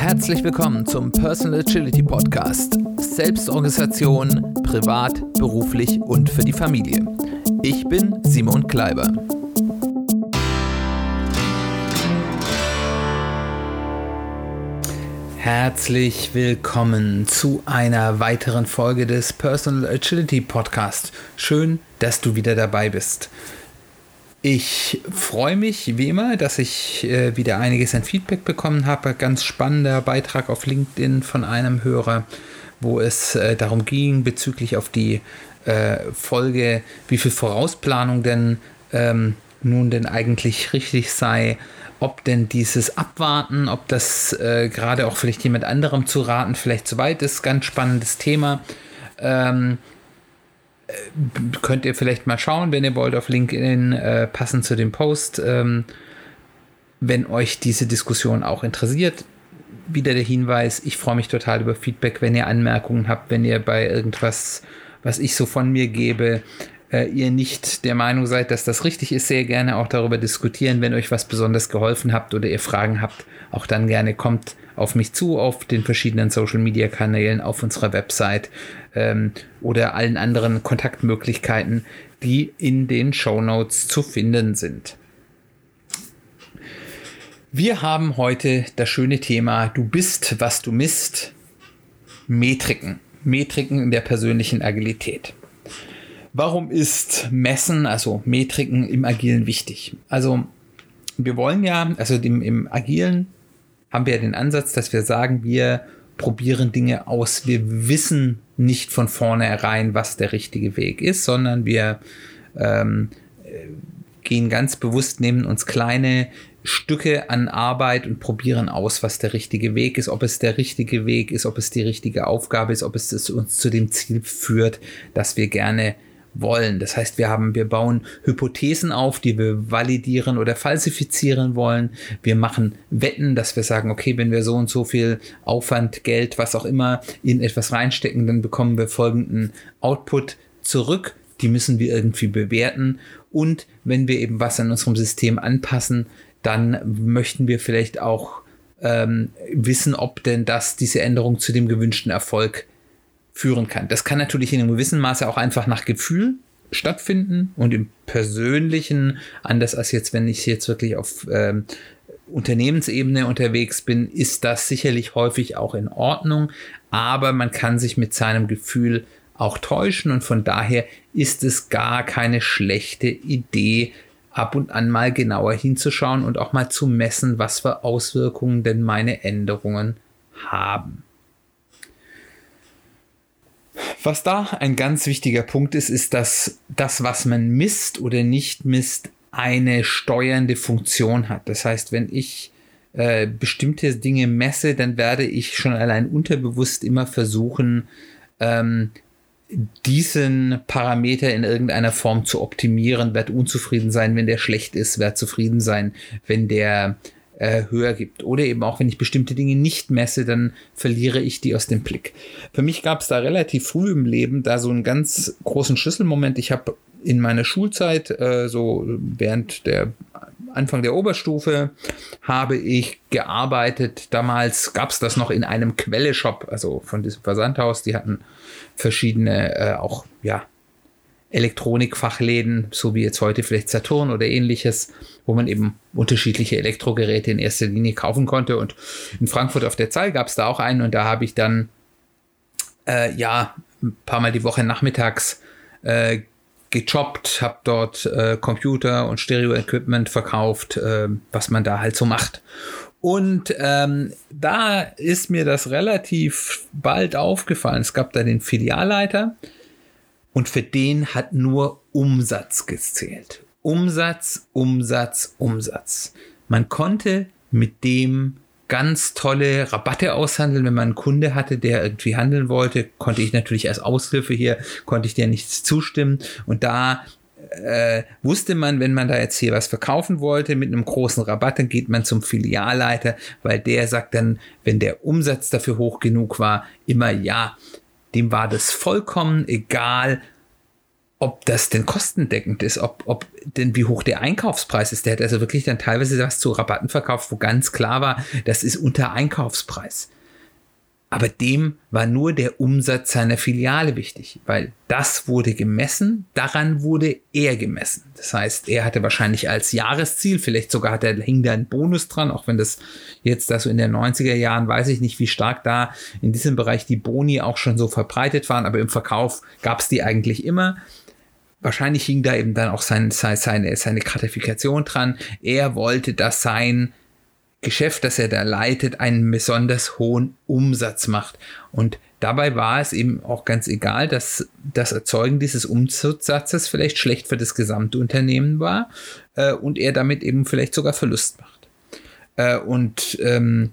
Herzlich willkommen zum Personal Agility Podcast. Selbstorganisation, privat, beruflich und für die Familie. Ich bin Simon Kleiber. Herzlich willkommen zu einer weiteren Folge des Personal Agility Podcast. Schön, dass du wieder dabei bist. Ich freue mich wie immer, dass ich äh, wieder einiges an Feedback bekommen habe. Ganz spannender Beitrag auf LinkedIn von einem Hörer, wo es äh, darum ging bezüglich auf die äh, Folge, wie viel Vorausplanung denn ähm, nun denn eigentlich richtig sei, ob denn dieses Abwarten, ob das äh, gerade auch vielleicht jemand anderem zu raten vielleicht zu weit ist, ganz spannendes Thema. Ähm, könnt ihr vielleicht mal schauen, wenn ihr wollt, auf LinkedIn äh, passend zu dem Post, ähm, wenn euch diese Diskussion auch interessiert. Wieder der Hinweis, ich freue mich total über Feedback, wenn ihr Anmerkungen habt, wenn ihr bei irgendwas, was ich so von mir gebe, äh, ihr nicht der Meinung seid, dass das richtig ist, sehr gerne auch darüber diskutieren, wenn euch was besonders geholfen habt oder ihr Fragen habt, auch dann gerne kommt auf mich zu, auf den verschiedenen Social Media Kanälen, auf unserer Website ähm, oder allen anderen Kontaktmöglichkeiten, die in den Show Notes zu finden sind. Wir haben heute das schöne Thema Du bist, was du misst. Metriken. Metriken in der persönlichen Agilität. Warum ist Messen, also Metriken im Agilen wichtig? Also wir wollen ja, also im, im Agilen haben wir ja den Ansatz, dass wir sagen, wir probieren Dinge aus. Wir wissen nicht von vornherein, was der richtige Weg ist, sondern wir ähm, gehen ganz bewusst, nehmen uns kleine Stücke an Arbeit und probieren aus, was der richtige Weg ist, ob es der richtige Weg ist, ob es die richtige Aufgabe ist, ob es uns zu dem Ziel führt, das wir gerne wollen. Das heißt, wir haben, wir bauen Hypothesen auf, die wir validieren oder falsifizieren wollen. Wir machen Wetten, dass wir sagen, okay, wenn wir so und so viel Aufwand, Geld, was auch immer in etwas reinstecken, dann bekommen wir folgenden Output zurück. Die müssen wir irgendwie bewerten. Und wenn wir eben was an unserem System anpassen, dann möchten wir vielleicht auch ähm, wissen, ob denn das diese Änderung zu dem gewünschten Erfolg führen kann. Das kann natürlich in einem gewissen Maße auch einfach nach Gefühl stattfinden und im Persönlichen, anders als jetzt, wenn ich jetzt wirklich auf ähm, Unternehmensebene unterwegs bin, ist das sicherlich häufig auch in Ordnung, aber man kann sich mit seinem Gefühl auch täuschen und von daher ist es gar keine schlechte Idee, ab und an mal genauer hinzuschauen und auch mal zu messen, was für Auswirkungen denn meine Änderungen haben. Was da ein ganz wichtiger Punkt ist, ist, dass das, was man misst oder nicht misst, eine steuernde Funktion hat. Das heißt, wenn ich äh, bestimmte Dinge messe, dann werde ich schon allein unterbewusst immer versuchen, ähm, diesen Parameter in irgendeiner Form zu optimieren, werde unzufrieden sein, wenn der schlecht ist, werde zufrieden sein, wenn der äh, höher gibt. Oder eben auch, wenn ich bestimmte Dinge nicht messe, dann verliere ich die aus dem Blick. Für mich gab es da relativ früh im Leben da so einen ganz großen Schlüsselmoment. Ich habe in meiner Schulzeit, äh, so während der Anfang der Oberstufe, habe ich gearbeitet. Damals gab es das noch in einem Quelle-Shop, also von diesem Versandhaus. Die hatten verschiedene, äh, auch ja, Elektronikfachläden, so wie jetzt heute vielleicht Saturn oder ähnliches, wo man eben unterschiedliche Elektrogeräte in erster Linie kaufen konnte. Und in Frankfurt auf der Zahl gab es da auch einen und da habe ich dann äh, ja ein paar Mal die Woche nachmittags äh, gejobbt, habe dort äh, Computer und Stereo-Equipment verkauft, äh, was man da halt so macht. Und ähm, da ist mir das relativ bald aufgefallen. Es gab da den Filialleiter, und für den hat nur Umsatz gezählt. Umsatz, Umsatz, Umsatz. Man konnte mit dem ganz tolle Rabatte aushandeln. Wenn man einen Kunde hatte, der irgendwie handeln wollte, konnte ich natürlich als Aushilfe hier, konnte ich dir nichts zustimmen. Und da äh, wusste man, wenn man da jetzt hier was verkaufen wollte mit einem großen Rabatt, dann geht man zum Filialleiter, weil der sagt dann, wenn der Umsatz dafür hoch genug war, immer ja dem war das vollkommen egal, ob das denn kostendeckend ist, ob, ob denn wie hoch der Einkaufspreis ist. Der hat also wirklich dann teilweise was zu Rabatten verkauft, wo ganz klar war, das ist unter Einkaufspreis. Aber dem war nur der Umsatz seiner Filiale wichtig, weil das wurde gemessen, daran wurde er gemessen. Das heißt, er hatte wahrscheinlich als Jahresziel, vielleicht sogar hat er, hing da ein Bonus dran, auch wenn das jetzt da so in den 90er Jahren, weiß ich nicht, wie stark da in diesem Bereich die Boni auch schon so verbreitet waren, aber im Verkauf gab es die eigentlich immer. Wahrscheinlich hing da eben dann auch sein, seine, seine Gratifikation dran. Er wollte, dass sein Geschäft, das er da leitet, einen besonders hohen Umsatz macht. Und dabei war es eben auch ganz egal, dass das Erzeugen dieses Umsatzes vielleicht schlecht für das gesamte Unternehmen war äh, und er damit eben vielleicht sogar Verlust macht. Äh, und ähm,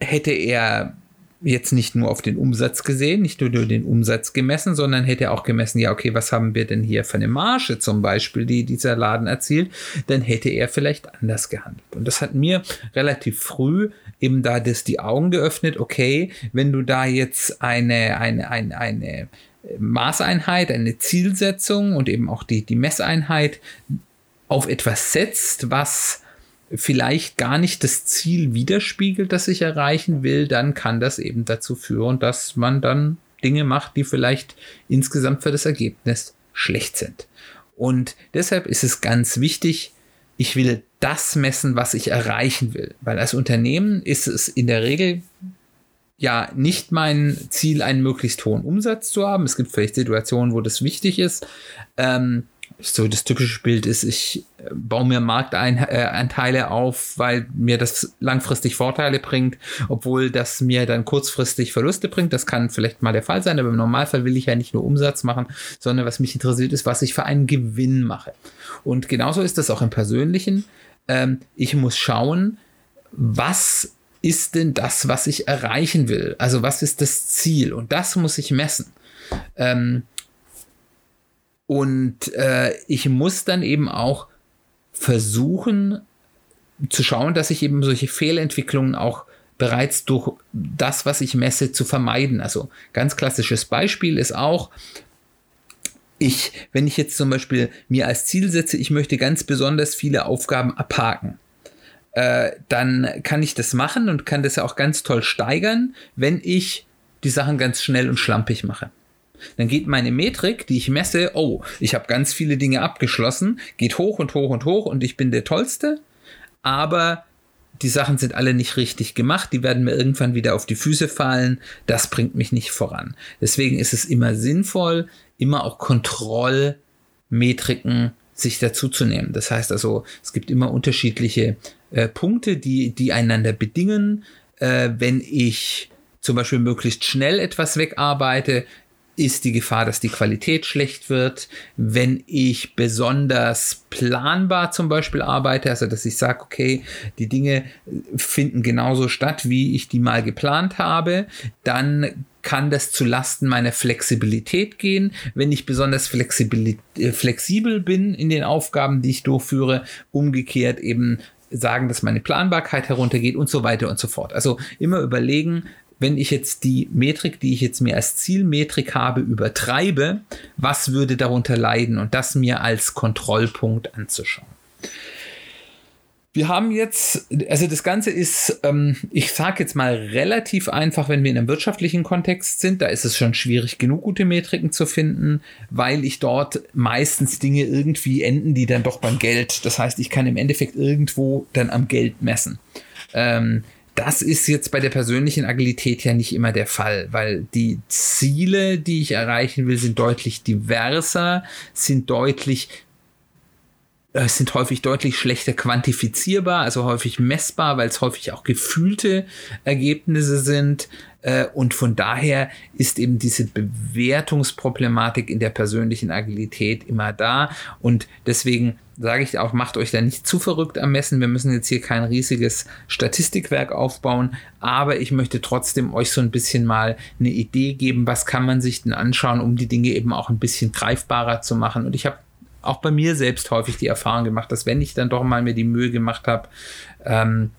hätte er jetzt nicht nur auf den Umsatz gesehen, nicht nur den Umsatz gemessen, sondern hätte auch gemessen, ja, okay, was haben wir denn hier für eine Marge zum Beispiel, die dieser Laden erzielt, dann hätte er vielleicht anders gehandelt. Und das hat mir relativ früh eben da das die Augen geöffnet, okay, wenn du da jetzt eine, eine, eine, eine Maßeinheit, eine Zielsetzung und eben auch die, die Messeinheit auf etwas setzt, was vielleicht gar nicht das Ziel widerspiegelt, das ich erreichen will, dann kann das eben dazu führen, dass man dann Dinge macht, die vielleicht insgesamt für das Ergebnis schlecht sind. Und deshalb ist es ganz wichtig, ich will das messen, was ich erreichen will. Weil als Unternehmen ist es in der Regel ja nicht mein Ziel, einen möglichst hohen Umsatz zu haben. Es gibt vielleicht Situationen, wo das wichtig ist. Ähm, so das typische Bild ist, ich äh, baue mir Marktanteile äh, auf, weil mir das langfristig Vorteile bringt, obwohl das mir dann kurzfristig Verluste bringt. Das kann vielleicht mal der Fall sein, aber im Normalfall will ich ja nicht nur Umsatz machen, sondern was mich interessiert ist, was ich für einen Gewinn mache. Und genauso ist das auch im Persönlichen. Ähm, ich muss schauen, was ist denn das, was ich erreichen will? Also was ist das Ziel? Und das muss ich messen. Ähm, und äh, ich muss dann eben auch versuchen zu schauen, dass ich eben solche Fehlentwicklungen auch bereits durch das, was ich messe, zu vermeiden. Also ganz klassisches Beispiel ist auch, ich, wenn ich jetzt zum Beispiel mir als Ziel setze, ich möchte ganz besonders viele Aufgaben abhaken, äh, dann kann ich das machen und kann das auch ganz toll steigern, wenn ich die Sachen ganz schnell und schlampig mache. Dann geht meine Metrik, die ich messe, oh, ich habe ganz viele Dinge abgeschlossen, geht hoch und hoch und hoch und ich bin der Tollste, aber die Sachen sind alle nicht richtig gemacht, die werden mir irgendwann wieder auf die Füße fallen, das bringt mich nicht voran. Deswegen ist es immer sinnvoll, immer auch Kontrollmetriken sich dazu zu nehmen. Das heißt also, es gibt immer unterschiedliche äh, Punkte, die, die einander bedingen. Äh, wenn ich zum Beispiel möglichst schnell etwas wegarbeite, ist die Gefahr, dass die Qualität schlecht wird. Wenn ich besonders planbar zum Beispiel arbeite, also dass ich sage, okay, die Dinge finden genauso statt, wie ich die mal geplant habe, dann kann das zu Lasten meiner Flexibilität gehen. Wenn ich besonders flexibel bin in den Aufgaben, die ich durchführe, umgekehrt eben sagen, dass meine Planbarkeit heruntergeht und so weiter und so fort. Also immer überlegen, wenn ich jetzt die Metrik, die ich jetzt mir als Zielmetrik habe, übertreibe, was würde darunter leiden und das mir als Kontrollpunkt anzuschauen. Wir haben jetzt, also das Ganze ist, ähm, ich sage jetzt mal relativ einfach, wenn wir in einem wirtschaftlichen Kontext sind, da ist es schon schwierig genug, gute Metriken zu finden, weil ich dort meistens Dinge irgendwie enden, die dann doch beim Geld. Das heißt, ich kann im Endeffekt irgendwo dann am Geld messen. Ähm, das ist jetzt bei der persönlichen Agilität ja nicht immer der Fall, weil die Ziele, die ich erreichen will, sind deutlich diverser, sind deutlich äh, sind häufig deutlich schlechter quantifizierbar, also häufig messbar, weil es häufig auch gefühlte Ergebnisse sind. Äh, und von daher ist eben diese Bewertungsproblematik in der persönlichen Agilität immer da. Und deswegen sage ich auch, macht euch da nicht zu verrückt am Messen. Wir müssen jetzt hier kein riesiges Statistikwerk aufbauen, aber ich möchte trotzdem euch so ein bisschen mal eine Idee geben, was kann man sich denn anschauen, um die Dinge eben auch ein bisschen greifbarer zu machen. Und ich habe auch bei mir selbst häufig die Erfahrung gemacht, dass wenn ich dann doch mal mir die Mühe gemacht habe, ähm,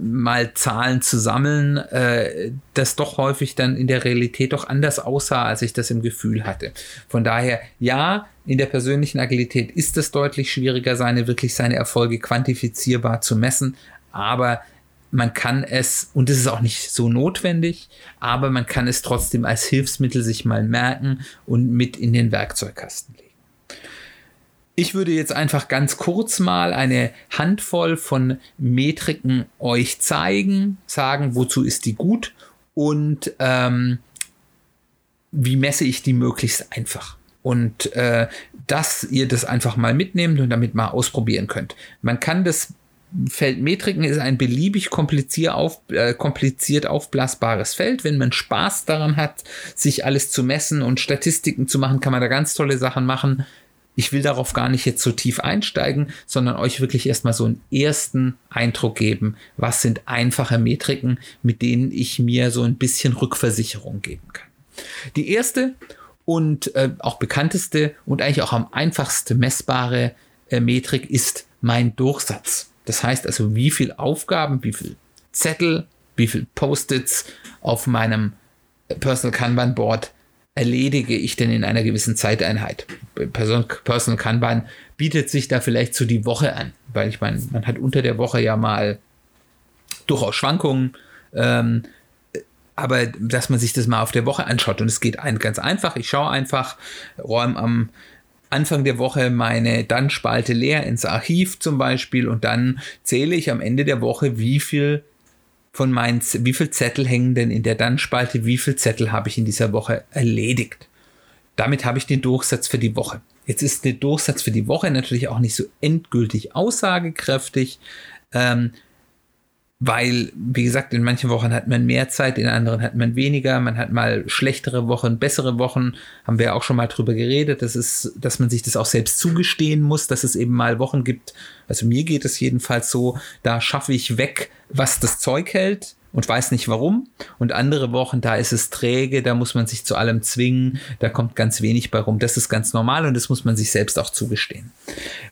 mal Zahlen zu sammeln, äh, das doch häufig dann in der Realität doch anders aussah, als ich das im Gefühl hatte. Von daher, ja, in der persönlichen Agilität ist es deutlich schwieriger, seine wirklich seine Erfolge quantifizierbar zu messen, aber man kann es, und es ist auch nicht so notwendig, aber man kann es trotzdem als Hilfsmittel sich mal merken und mit in den Werkzeugkasten legen. Ich würde jetzt einfach ganz kurz mal eine Handvoll von Metriken euch zeigen, sagen, wozu ist die gut und ähm, wie messe ich die möglichst einfach. Und äh, dass ihr das einfach mal mitnehmt und damit mal ausprobieren könnt. Man kann das Feld Metriken ist ein beliebig kompliziert, auf, äh, kompliziert aufblasbares Feld. Wenn man Spaß daran hat, sich alles zu messen und Statistiken zu machen, kann man da ganz tolle Sachen machen. Ich will darauf gar nicht jetzt so tief einsteigen, sondern euch wirklich erstmal so einen ersten Eindruck geben, was sind einfache Metriken, mit denen ich mir so ein bisschen Rückversicherung geben kann. Die erste und äh, auch bekannteste und eigentlich auch am einfachsten messbare äh, Metrik ist mein Durchsatz. Das heißt also, wie viel Aufgaben, wie viel Zettel, wie viel Post-its auf meinem Personal Kanban Board erledige ich denn in einer gewissen Zeiteinheit? Personal Kanban bietet sich da vielleicht so die Woche an, weil ich meine, man hat unter der Woche ja mal durchaus Schwankungen, ähm, aber dass man sich das mal auf der Woche anschaut und es geht ein, ganz einfach. Ich schaue einfach, räume am Anfang der Woche meine Dann-Spalte leer ins Archiv zum Beispiel und dann zähle ich am Ende der Woche, wie viel von meinen, wie viel Zettel hängen denn in der Dann-Spalte, wie viel Zettel habe ich in dieser Woche erledigt. Damit habe ich den Durchsatz für die Woche. Jetzt ist der Durchsatz für die Woche natürlich auch nicht so endgültig aussagekräftig. Ähm, weil, wie gesagt, in manchen Wochen hat man mehr Zeit, in anderen hat man weniger, man hat mal schlechtere Wochen, bessere Wochen, haben wir auch schon mal drüber geredet, das ist, dass man sich das auch selbst zugestehen muss, dass es eben mal Wochen gibt, also mir geht es jedenfalls so, da schaffe ich weg, was das Zeug hält und weiß nicht warum. Und andere Wochen, da ist es träge, da muss man sich zu allem zwingen, da kommt ganz wenig bei rum. Das ist ganz normal und das muss man sich selbst auch zugestehen.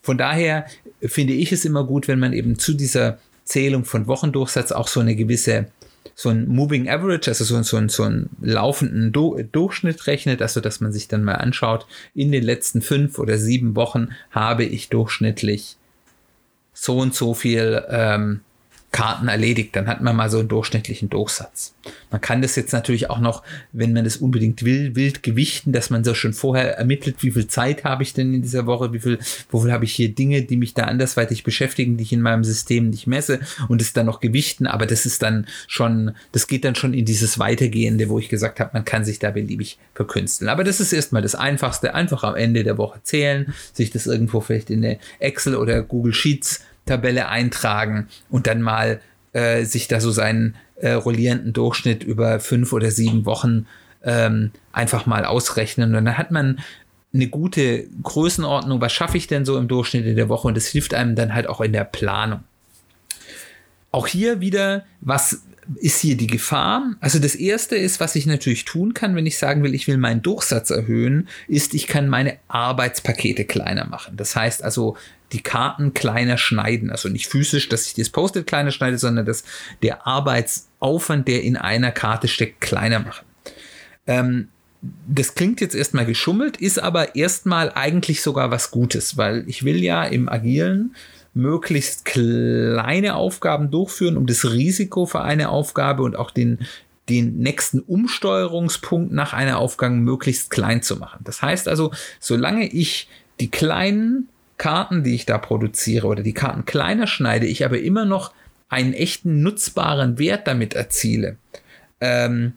Von daher finde ich es immer gut, wenn man eben zu dieser Zählung von Wochendurchsatz auch so eine gewisse so ein Moving Average, also so, so, so einen laufenden Do Durchschnitt rechnet, also dass man sich dann mal anschaut, in den letzten fünf oder sieben Wochen habe ich durchschnittlich so und so viel ähm, Karten erledigt, dann hat man mal so einen durchschnittlichen Durchsatz. Man kann das jetzt natürlich auch noch, wenn man das unbedingt will, wild gewichten, dass man so schon vorher ermittelt, wie viel Zeit habe ich denn in dieser Woche, wie viel, wofür habe ich hier Dinge, die mich da andersweitig beschäftigen, die ich in meinem System nicht messe und es dann noch gewichten, aber das ist dann schon, das geht dann schon in dieses Weitergehende, wo ich gesagt habe, man kann sich da beliebig verkünsteln. Aber das ist erstmal das Einfachste, einfach am Ende der Woche zählen, sich das irgendwo vielleicht in eine Excel oder Google Sheets Tabelle eintragen und dann mal äh, sich da so seinen äh, rollierenden Durchschnitt über fünf oder sieben Wochen ähm, einfach mal ausrechnen. Und dann hat man eine gute Größenordnung, was schaffe ich denn so im Durchschnitt in der Woche und das hilft einem dann halt auch in der Planung. Auch hier wieder, was ist hier die Gefahr? Also das erste ist, was ich natürlich tun kann, wenn ich sagen will, ich will meinen Durchsatz erhöhen, ist, ich kann meine Arbeitspakete kleiner machen. Das heißt also, die Karten kleiner schneiden. Also nicht physisch, dass ich das Post-it kleiner schneide, sondern dass der Arbeitsaufwand, der in einer Karte steckt, kleiner machen. Ähm, das klingt jetzt erstmal geschummelt, ist aber erstmal eigentlich sogar was Gutes, weil ich will ja im Agilen möglichst kleine Aufgaben durchführen, um das Risiko für eine Aufgabe und auch den, den nächsten Umsteuerungspunkt nach einer Aufgabe möglichst klein zu machen. Das heißt also, solange ich die kleinen Karten, die ich da produziere oder die Karten kleiner schneide, ich aber immer noch einen echten nutzbaren Wert damit erziele, ähm,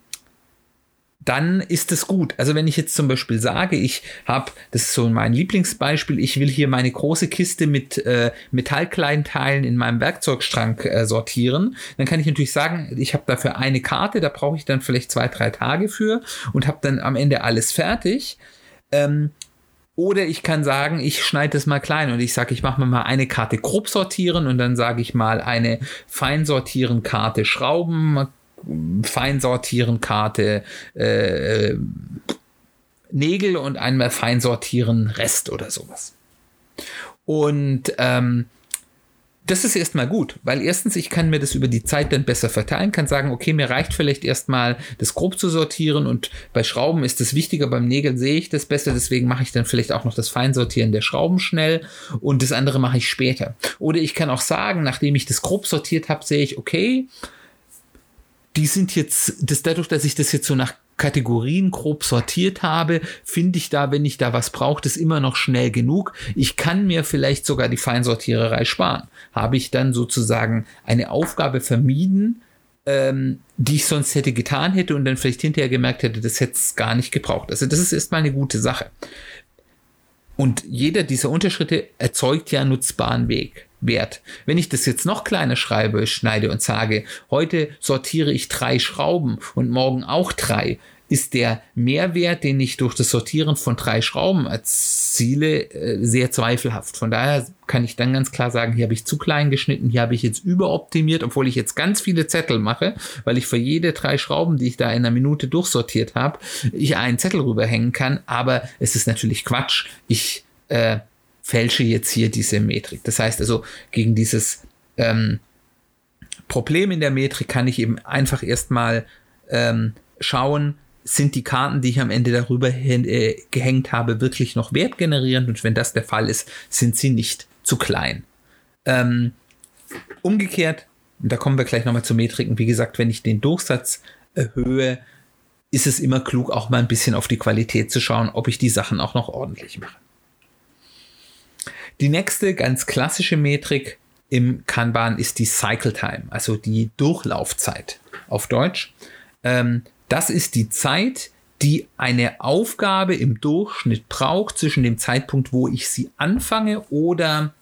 dann ist es gut. Also wenn ich jetzt zum Beispiel sage, ich habe, das ist so mein Lieblingsbeispiel, ich will hier meine große Kiste mit äh, Metallkleinteilen in meinem Werkzeugschrank äh, sortieren, dann kann ich natürlich sagen, ich habe dafür eine Karte, da brauche ich dann vielleicht zwei, drei Tage für und habe dann am Ende alles fertig. Ähm, oder ich kann sagen, ich schneide das mal klein und ich sage, ich mache mir mal eine Karte grob sortieren und dann sage ich mal eine fein sortieren Karte Schrauben, fein sortieren Karte äh, Nägel und einmal fein sortieren Rest oder sowas. Und ähm, das ist erstmal gut, weil erstens, ich kann mir das über die Zeit dann besser verteilen, kann sagen, okay, mir reicht vielleicht erstmal das grob zu sortieren und bei Schrauben ist das wichtiger, beim Nägeln sehe ich das besser, deswegen mache ich dann vielleicht auch noch das Feinsortieren der Schrauben schnell und das andere mache ich später. Oder ich kann auch sagen, nachdem ich das grob sortiert habe, sehe ich, okay, die sind jetzt, das dadurch, dass ich das jetzt so nach Kategorien grob sortiert habe, finde ich da, wenn ich da was brauche, das immer noch schnell genug. Ich kann mir vielleicht sogar die Feinsortiererei sparen. Habe ich dann sozusagen eine Aufgabe vermieden, ähm, die ich sonst hätte getan hätte und dann vielleicht hinterher gemerkt hätte, das hätte es gar nicht gebraucht. Also das ist erstmal eine gute Sache. Und jeder dieser Unterschritte erzeugt ja nutzbaren Weg. Wert. Wenn ich das jetzt noch kleiner schreibe, schneide und sage, heute sortiere ich drei Schrauben und morgen auch drei, ist der Mehrwert, den ich durch das Sortieren von drei Schrauben erziele, äh, sehr zweifelhaft. Von daher kann ich dann ganz klar sagen, hier habe ich zu klein geschnitten, hier habe ich jetzt überoptimiert, obwohl ich jetzt ganz viele Zettel mache, weil ich für jede drei Schrauben, die ich da in einer Minute durchsortiert habe, ich einen Zettel rüberhängen kann. Aber es ist natürlich Quatsch. Ich äh, fälsche jetzt hier diese Metrik. Das heißt also, gegen dieses ähm, Problem in der Metrik kann ich eben einfach erstmal ähm, schauen, sind die Karten, die ich am Ende darüber hin, äh, gehängt habe, wirklich noch wertgenerierend und wenn das der Fall ist, sind sie nicht zu klein. Ähm, umgekehrt, da kommen wir gleich nochmal zu Metriken, wie gesagt, wenn ich den Durchsatz erhöhe, ist es immer klug, auch mal ein bisschen auf die Qualität zu schauen, ob ich die Sachen auch noch ordentlich mache. Die nächste ganz klassische Metrik im Kanban ist die Cycle Time, also die Durchlaufzeit auf Deutsch. Ähm, das ist die Zeit, die eine Aufgabe im Durchschnitt braucht zwischen dem Zeitpunkt, wo ich sie anfange oder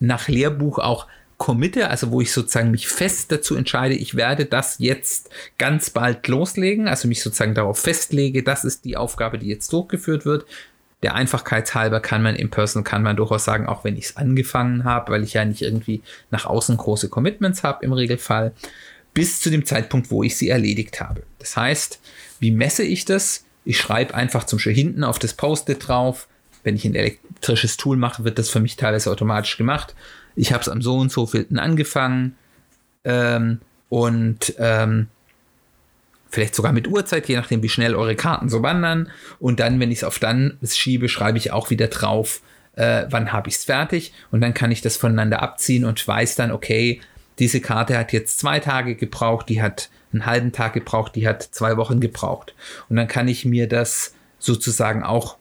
nach Lehrbuch auch committe, also wo ich sozusagen mich fest dazu entscheide, ich werde das jetzt ganz bald loslegen, also mich sozusagen darauf festlege, das ist die Aufgabe, die jetzt durchgeführt wird, der Einfachkeitshalber kann man im Personal kann man durchaus sagen, auch wenn ich es angefangen habe, weil ich ja nicht irgendwie nach außen große Commitments habe im Regelfall, bis zu dem Zeitpunkt, wo ich sie erledigt habe. Das heißt, wie messe ich das? Ich schreibe einfach zum Beispiel hinten auf das Post-it drauf. Wenn ich ein elektrisches Tool mache, wird das für mich teilweise automatisch gemacht. Ich habe es am so und so vielten angefangen ähm, und ähm, vielleicht sogar mit Uhrzeit, je nachdem, wie schnell eure Karten so wandern. Und dann, wenn ich es auf dann schiebe, schreibe ich auch wieder drauf, äh, wann habe ich es fertig. Und dann kann ich das voneinander abziehen und weiß dann, okay, diese Karte hat jetzt zwei Tage gebraucht, die hat einen halben Tag gebraucht, die hat zwei Wochen gebraucht. Und dann kann ich mir das sozusagen auch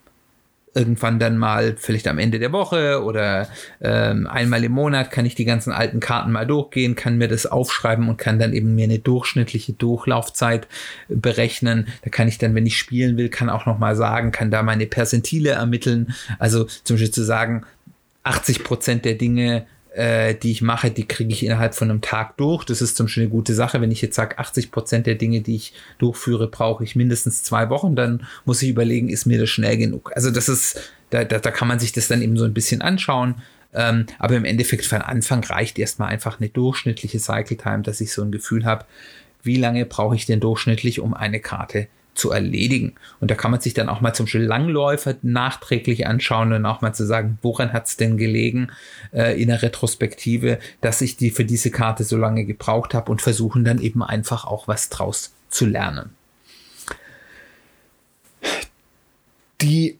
irgendwann dann mal, vielleicht am Ende der Woche oder ähm, einmal im Monat, kann ich die ganzen alten Karten mal durchgehen, kann mir das aufschreiben und kann dann eben mir eine durchschnittliche Durchlaufzeit berechnen. Da kann ich dann, wenn ich spielen will, kann auch noch mal sagen, kann da meine Percentile ermitteln. Also zum Beispiel zu sagen, 80 Prozent der Dinge äh, die ich mache, die kriege ich innerhalb von einem Tag durch. Das ist zum Beispiel eine gute Sache. Wenn ich jetzt sage, 80 Prozent der Dinge, die ich durchführe, brauche ich mindestens zwei Wochen, dann muss ich überlegen, ist mir das schnell genug. Also das ist, da, da, da kann man sich das dann eben so ein bisschen anschauen. Ähm, aber im Endeffekt für den Anfang reicht erstmal einfach eine durchschnittliche Cycle Time, dass ich so ein Gefühl habe, wie lange brauche ich denn durchschnittlich, um eine Karte zu erledigen. Und da kann man sich dann auch mal zum Beispiel Langläufer nachträglich anschauen und auch mal zu sagen, woran hat es denn gelegen äh, in der Retrospektive, dass ich die für diese Karte so lange gebraucht habe und versuchen dann eben einfach auch was draus zu lernen. Die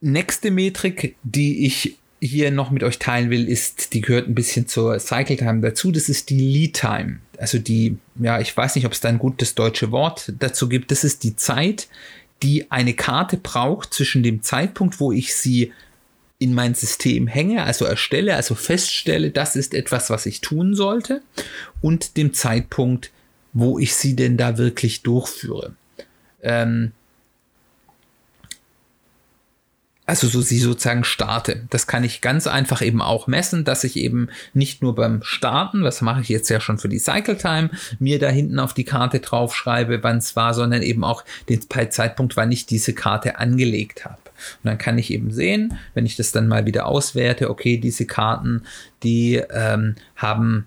nächste Metrik, die ich hier noch mit euch teilen will, ist, die gehört ein bisschen zur Cycle Time dazu. Das ist die Lead Time. Also die, ja, ich weiß nicht, ob es da ein gutes deutsche Wort dazu gibt. Das ist die Zeit, die eine Karte braucht zwischen dem Zeitpunkt, wo ich sie in mein System hänge, also erstelle, also feststelle, das ist etwas, was ich tun sollte, und dem Zeitpunkt, wo ich sie denn da wirklich durchführe. Ähm, also so sie sozusagen starte. Das kann ich ganz einfach eben auch messen, dass ich eben nicht nur beim Starten, was mache ich jetzt ja schon für die Cycle Time, mir da hinten auf die Karte draufschreibe, wann es war, sondern eben auch den Zeitpunkt, wann ich diese Karte angelegt habe. Und dann kann ich eben sehen, wenn ich das dann mal wieder auswerte, okay, diese Karten, die ähm, haben,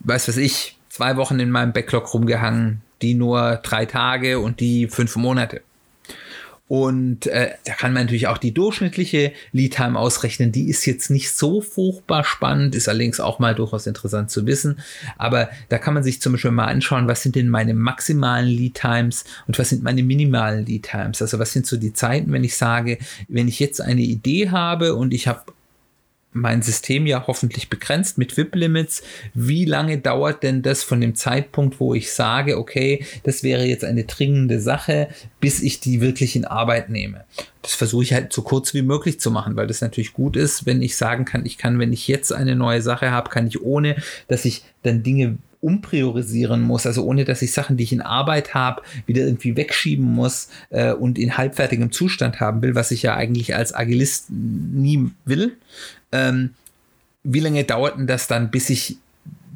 weiß was ich, zwei Wochen in meinem Backlog rumgehangen, die nur drei Tage und die fünf Monate. Und äh, da kann man natürlich auch die durchschnittliche Lead Time ausrechnen. Die ist jetzt nicht so furchtbar spannend, ist allerdings auch mal durchaus interessant zu wissen. Aber da kann man sich zum Beispiel mal anschauen, was sind denn meine maximalen Lead Times und was sind meine minimalen Lead Times. Also was sind so die Zeiten, wenn ich sage, wenn ich jetzt eine Idee habe und ich habe mein System ja hoffentlich begrenzt mit VIP-Limits. Wie lange dauert denn das von dem Zeitpunkt, wo ich sage, okay, das wäre jetzt eine dringende Sache, bis ich die wirklich in Arbeit nehme? Das versuche ich halt so kurz wie möglich zu machen, weil das natürlich gut ist, wenn ich sagen kann, ich kann, wenn ich jetzt eine neue Sache habe, kann ich ohne, dass ich dann Dinge umpriorisieren muss, also ohne dass ich Sachen, die ich in Arbeit habe, wieder irgendwie wegschieben muss äh, und in halbfertigem Zustand haben will, was ich ja eigentlich als Agilist nie will, ähm, wie lange dauert denn das dann, bis ich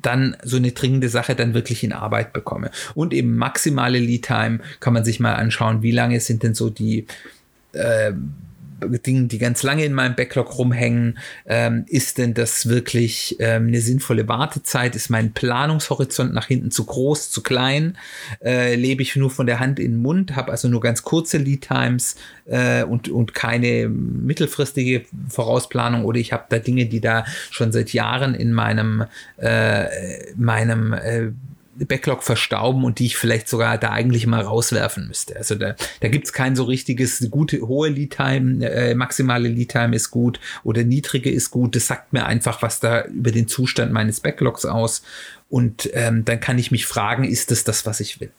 dann so eine dringende Sache dann wirklich in Arbeit bekomme? Und eben maximale Lead Time kann man sich mal anschauen, wie lange sind denn so die Dinge, die ganz lange in meinem Backlog rumhängen. Ähm, ist denn das wirklich ähm, eine sinnvolle Wartezeit? Ist mein Planungshorizont nach hinten zu groß, zu klein? Äh, lebe ich nur von der Hand in den Mund, habe also nur ganz kurze Lead Times äh, und, und keine mittelfristige Vorausplanung oder ich habe da Dinge, die da schon seit Jahren in meinem, äh, meinem äh, Backlog verstauben und die ich vielleicht sogar da eigentlich mal rauswerfen müsste. Also da, da gibt es kein so richtiges gute, hohe Lead-Time, äh, maximale Lead-Time ist gut oder niedrige ist gut. Das sagt mir einfach was da über den Zustand meines Backlogs aus. Und ähm, dann kann ich mich fragen, ist das das, was ich will?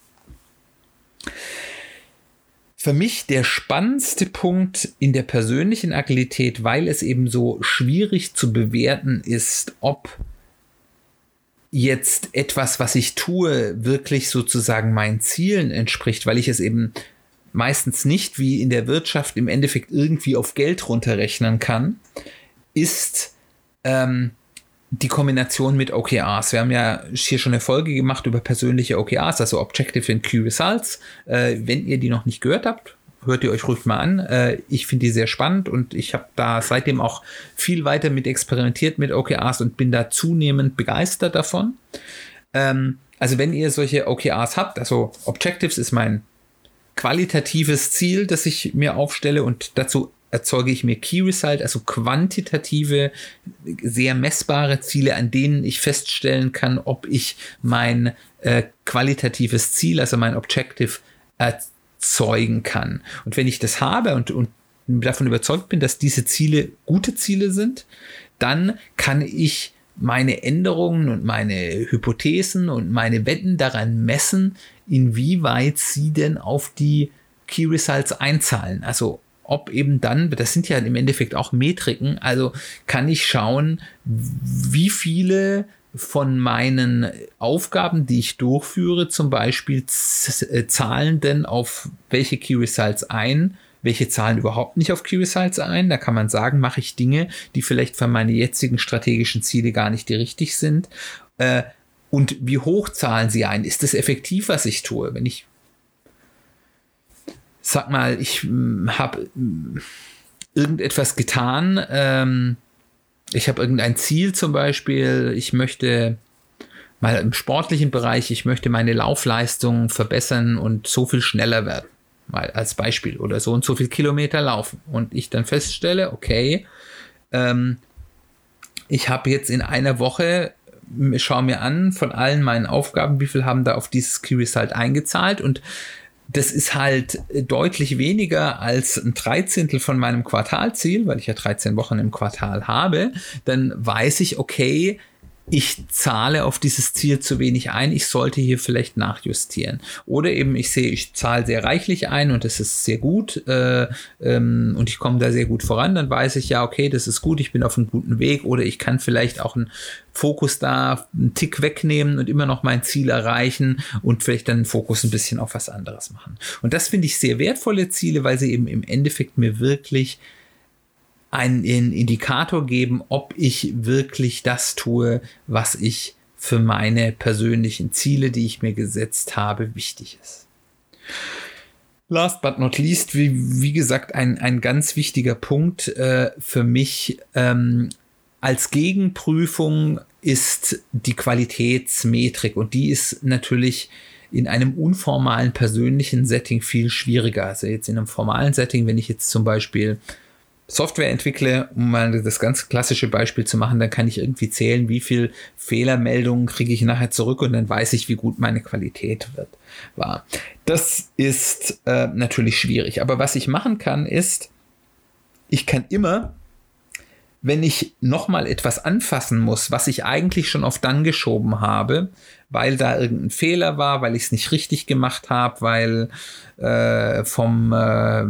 Für mich der spannendste Punkt in der persönlichen Agilität, weil es eben so schwierig zu bewerten ist, ob jetzt etwas, was ich tue, wirklich sozusagen meinen Zielen entspricht, weil ich es eben meistens nicht wie in der Wirtschaft im Endeffekt irgendwie auf Geld runterrechnen kann, ist ähm, die Kombination mit OKRs. Wir haben ja hier schon eine Folge gemacht über persönliche OKRs, also Objective and Key Results. Äh, wenn ihr die noch nicht gehört habt, hört ihr euch ruhig mal an. Äh, ich finde die sehr spannend und ich habe da seitdem auch viel weiter mit experimentiert mit OKRs und bin da zunehmend begeistert davon. Ähm, also wenn ihr solche OKRs habt, also Objectives ist mein qualitatives Ziel, das ich mir aufstelle und dazu erzeuge ich mir Key Result, also quantitative, sehr messbare Ziele, an denen ich feststellen kann, ob ich mein äh, qualitatives Ziel, also mein Objective, äh, erzeugen kann. Und wenn ich das habe und, und davon überzeugt bin, dass diese Ziele gute Ziele sind, dann kann ich meine Änderungen und meine Hypothesen und meine Wetten daran messen, inwieweit sie denn auf die Key Results einzahlen. Also ob eben dann, das sind ja im Endeffekt auch Metriken, also kann ich schauen, wie viele von meinen Aufgaben, die ich durchführe, zum Beispiel äh, zahlen denn auf welche Key Results ein, welche zahlen überhaupt nicht auf Key Results ein. Da kann man sagen, mache ich Dinge, die vielleicht für meine jetzigen strategischen Ziele gar nicht die richtig sind. Äh, und wie hoch zahlen sie ein? Ist es effektiv, was ich tue? Wenn ich sag mal, ich hm, habe hm, irgendetwas getan, ähm, ich habe irgendein Ziel zum Beispiel, ich möchte mal im sportlichen Bereich, ich möchte meine Laufleistung verbessern und so viel schneller werden. Mal als Beispiel oder so und so viel Kilometer laufen. Und ich dann feststelle, okay, ähm, ich habe jetzt in einer Woche, schaue mir an von allen meinen Aufgaben, wie viel haben da auf dieses Key Result eingezahlt und das ist halt deutlich weniger als ein Dreizehntel von meinem Quartalziel, weil ich ja 13 Wochen im Quartal habe, dann weiß ich, okay, ich zahle auf dieses Ziel zu wenig ein, ich sollte hier vielleicht nachjustieren. Oder eben ich sehe, ich zahle sehr reichlich ein und das ist sehr gut äh, ähm, und ich komme da sehr gut voran, dann weiß ich ja, okay, das ist gut, ich bin auf einem guten Weg oder ich kann vielleicht auch einen Fokus da einen Tick wegnehmen und immer noch mein Ziel erreichen und vielleicht dann den Fokus ein bisschen auf was anderes machen. Und das finde ich sehr wertvolle Ziele, weil sie eben im Endeffekt mir wirklich einen Indikator geben, ob ich wirklich das tue, was ich für meine persönlichen Ziele, die ich mir gesetzt habe, wichtig ist. Last but not least, wie, wie gesagt, ein, ein ganz wichtiger Punkt äh, für mich ähm, als Gegenprüfung ist die Qualitätsmetrik und die ist natürlich in einem unformalen persönlichen Setting viel schwieriger. Also jetzt in einem formalen Setting, wenn ich jetzt zum Beispiel Software entwickle, um mal das ganz klassische Beispiel zu machen, dann kann ich irgendwie zählen, wie viel Fehlermeldungen kriege ich nachher zurück und dann weiß ich, wie gut meine Qualität wird. War. Das ist äh, natürlich schwierig. Aber was ich machen kann, ist, ich kann immer wenn ich nochmal etwas anfassen muss, was ich eigentlich schon auf dann geschoben habe, weil da irgendein Fehler war, weil ich es nicht richtig gemacht habe, weil äh, vom äh,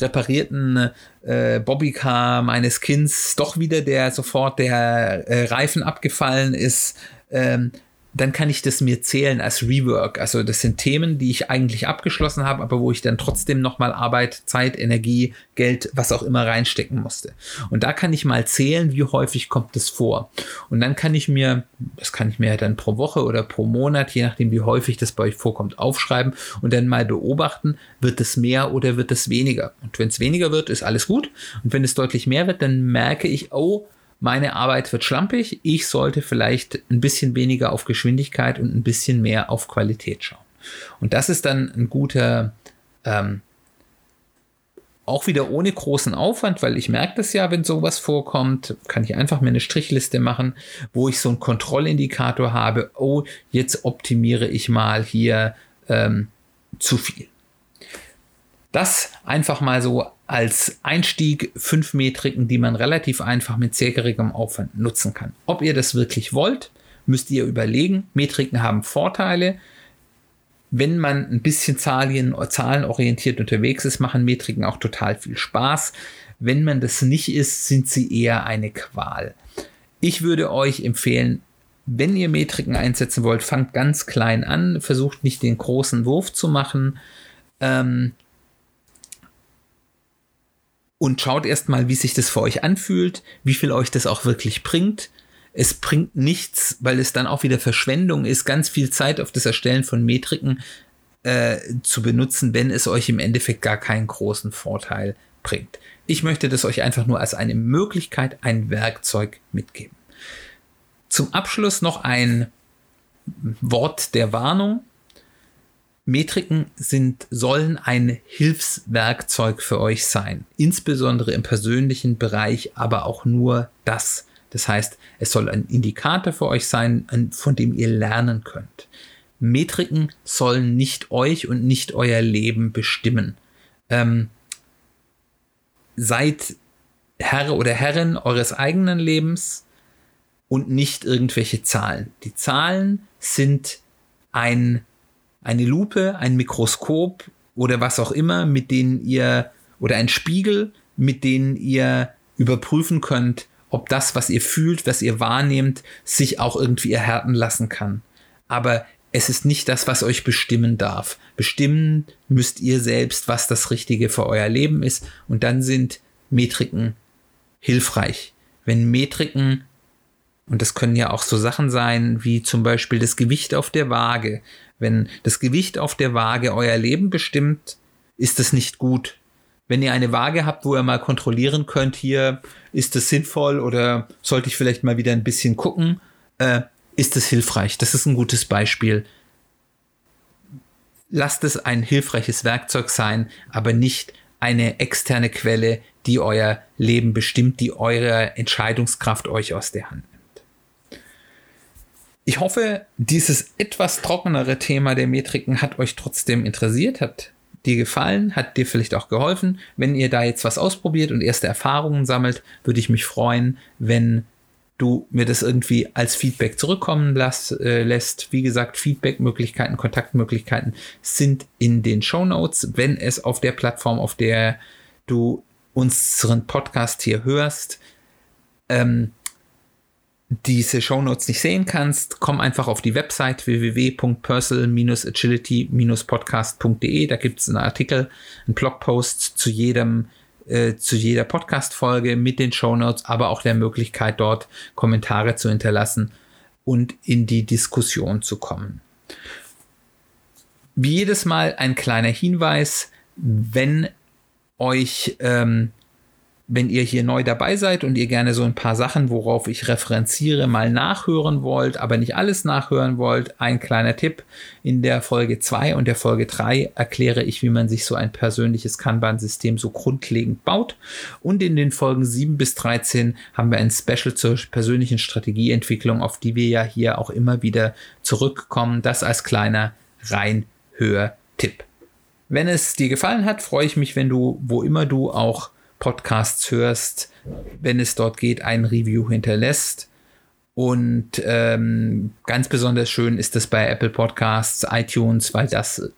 reparierten äh, Bobbycar meines Kinds doch wieder der sofort der äh, Reifen abgefallen ist, ähm, dann kann ich das mir zählen als Rework. Also das sind Themen, die ich eigentlich abgeschlossen habe, aber wo ich dann trotzdem nochmal Arbeit, Zeit, Energie, Geld, was auch immer reinstecken musste. Und da kann ich mal zählen, wie häufig kommt es vor. Und dann kann ich mir, das kann ich mir dann pro Woche oder pro Monat, je nachdem wie häufig das bei euch vorkommt, aufschreiben und dann mal beobachten, wird es mehr oder wird es weniger. Und wenn es weniger wird, ist alles gut. Und wenn es deutlich mehr wird, dann merke ich, oh, meine Arbeit wird schlampig, ich sollte vielleicht ein bisschen weniger auf Geschwindigkeit und ein bisschen mehr auf Qualität schauen. Und das ist dann ein guter, ähm, auch wieder ohne großen Aufwand, weil ich merke das ja, wenn sowas vorkommt, kann ich einfach mir eine Strichliste machen, wo ich so einen Kontrollindikator habe, oh, jetzt optimiere ich mal hier ähm, zu viel. Das einfach mal so als Einstieg fünf Metriken, die man relativ einfach mit sehr geringem Aufwand nutzen kann. Ob ihr das wirklich wollt, müsst ihr überlegen. Metriken haben Vorteile. Wenn man ein bisschen Zahlen, zahlenorientiert unterwegs ist, machen Metriken auch total viel Spaß. Wenn man das nicht ist, sind sie eher eine Qual. Ich würde euch empfehlen, wenn ihr Metriken einsetzen wollt, fangt ganz klein an, versucht nicht den großen Wurf zu machen. Ähm, und schaut erstmal, wie sich das für euch anfühlt, wie viel euch das auch wirklich bringt. Es bringt nichts, weil es dann auch wieder Verschwendung ist, ganz viel Zeit auf das Erstellen von Metriken äh, zu benutzen, wenn es euch im Endeffekt gar keinen großen Vorteil bringt. Ich möchte das euch einfach nur als eine Möglichkeit, ein Werkzeug mitgeben. Zum Abschluss noch ein Wort der Warnung. Metriken sind, sollen ein Hilfswerkzeug für euch sein, insbesondere im persönlichen Bereich, aber auch nur das. Das heißt, es soll ein Indikator für euch sein, von dem ihr lernen könnt. Metriken sollen nicht euch und nicht euer Leben bestimmen. Ähm, seid Herr oder Herrin eures eigenen Lebens und nicht irgendwelche Zahlen. Die Zahlen sind ein eine Lupe, ein Mikroskop oder was auch immer, mit denen ihr oder ein Spiegel, mit denen ihr überprüfen könnt, ob das, was ihr fühlt, was ihr wahrnehmt, sich auch irgendwie erhärten lassen kann. Aber es ist nicht das, was euch bestimmen darf. Bestimmen müsst ihr selbst, was das Richtige für euer Leben ist. Und dann sind Metriken hilfreich. Wenn Metriken, und das können ja auch so Sachen sein, wie zum Beispiel das Gewicht auf der Waage, wenn das Gewicht auf der Waage euer Leben bestimmt, ist das nicht gut. Wenn ihr eine Waage habt, wo ihr mal kontrollieren könnt, hier ist das sinnvoll oder sollte ich vielleicht mal wieder ein bisschen gucken, äh, ist es hilfreich. Das ist ein gutes Beispiel. Lasst es ein hilfreiches Werkzeug sein, aber nicht eine externe Quelle, die euer Leben bestimmt, die eure Entscheidungskraft euch aus der Hand ich hoffe, dieses etwas trockenere Thema der Metriken hat euch trotzdem interessiert, hat dir gefallen, hat dir vielleicht auch geholfen. Wenn ihr da jetzt was ausprobiert und erste Erfahrungen sammelt, würde ich mich freuen, wenn du mir das irgendwie als Feedback zurückkommen lass, äh, lässt. Wie gesagt, Feedback-Möglichkeiten, Kontaktmöglichkeiten sind in den Show Notes, wenn es auf der Plattform, auf der du unseren Podcast hier hörst, ähm, diese Shownotes nicht sehen kannst, komm einfach auf die Website www.personal-agility-podcast.de. Da gibt es einen Artikel, einen Blogpost zu jedem äh, zu jeder Podcast-Folge mit den Shownotes, aber auch der Möglichkeit, dort Kommentare zu hinterlassen und in die Diskussion zu kommen. Wie jedes Mal ein kleiner Hinweis, wenn euch ähm, wenn ihr hier neu dabei seid und ihr gerne so ein paar Sachen, worauf ich referenziere, mal nachhören wollt, aber nicht alles nachhören wollt, ein kleiner Tipp. In der Folge 2 und der Folge 3 erkläre ich, wie man sich so ein persönliches Kanban-System so grundlegend baut. Und in den Folgen 7 bis 13 haben wir ein Special zur persönlichen Strategieentwicklung, auf die wir ja hier auch immer wieder zurückkommen. Das als kleiner Reinhör-Tipp. Wenn es dir gefallen hat, freue ich mich, wenn du, wo immer du auch Podcasts hörst, wenn es dort geht, ein Review hinterlässt. Und ähm, ganz besonders schön ist das bei Apple Podcasts, iTunes, weil das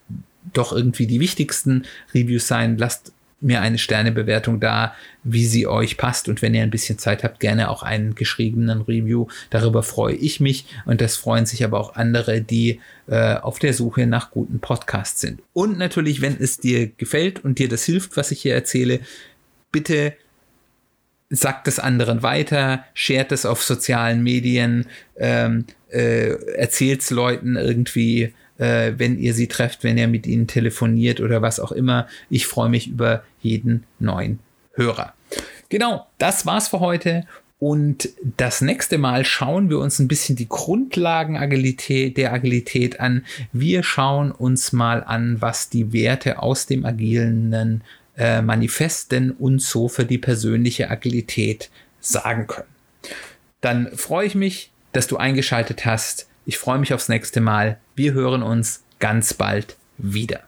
doch irgendwie die wichtigsten Reviews sein. Lasst mir eine Sternebewertung da, wie sie euch passt. Und wenn ihr ein bisschen Zeit habt, gerne auch einen geschriebenen Review. Darüber freue ich mich. Und das freuen sich aber auch andere, die äh, auf der Suche nach guten Podcasts sind. Und natürlich, wenn es dir gefällt und dir das hilft, was ich hier erzähle, bitte sagt es anderen weiter, shared es auf sozialen Medien, ähm, äh, erzählt es Leuten irgendwie, äh, wenn ihr sie trefft, wenn ihr mit ihnen telefoniert oder was auch immer. Ich freue mich über jeden neuen Hörer. Genau, das war's für heute. Und das nächste Mal schauen wir uns ein bisschen die Grundlagen Agilität, der Agilität an. Wir schauen uns mal an, was die Werte aus dem agilen äh, Manifesten und so für die persönliche Agilität sagen können. Dann freue ich mich, dass du eingeschaltet hast. Ich freue mich aufs nächste Mal. Wir hören uns ganz bald wieder.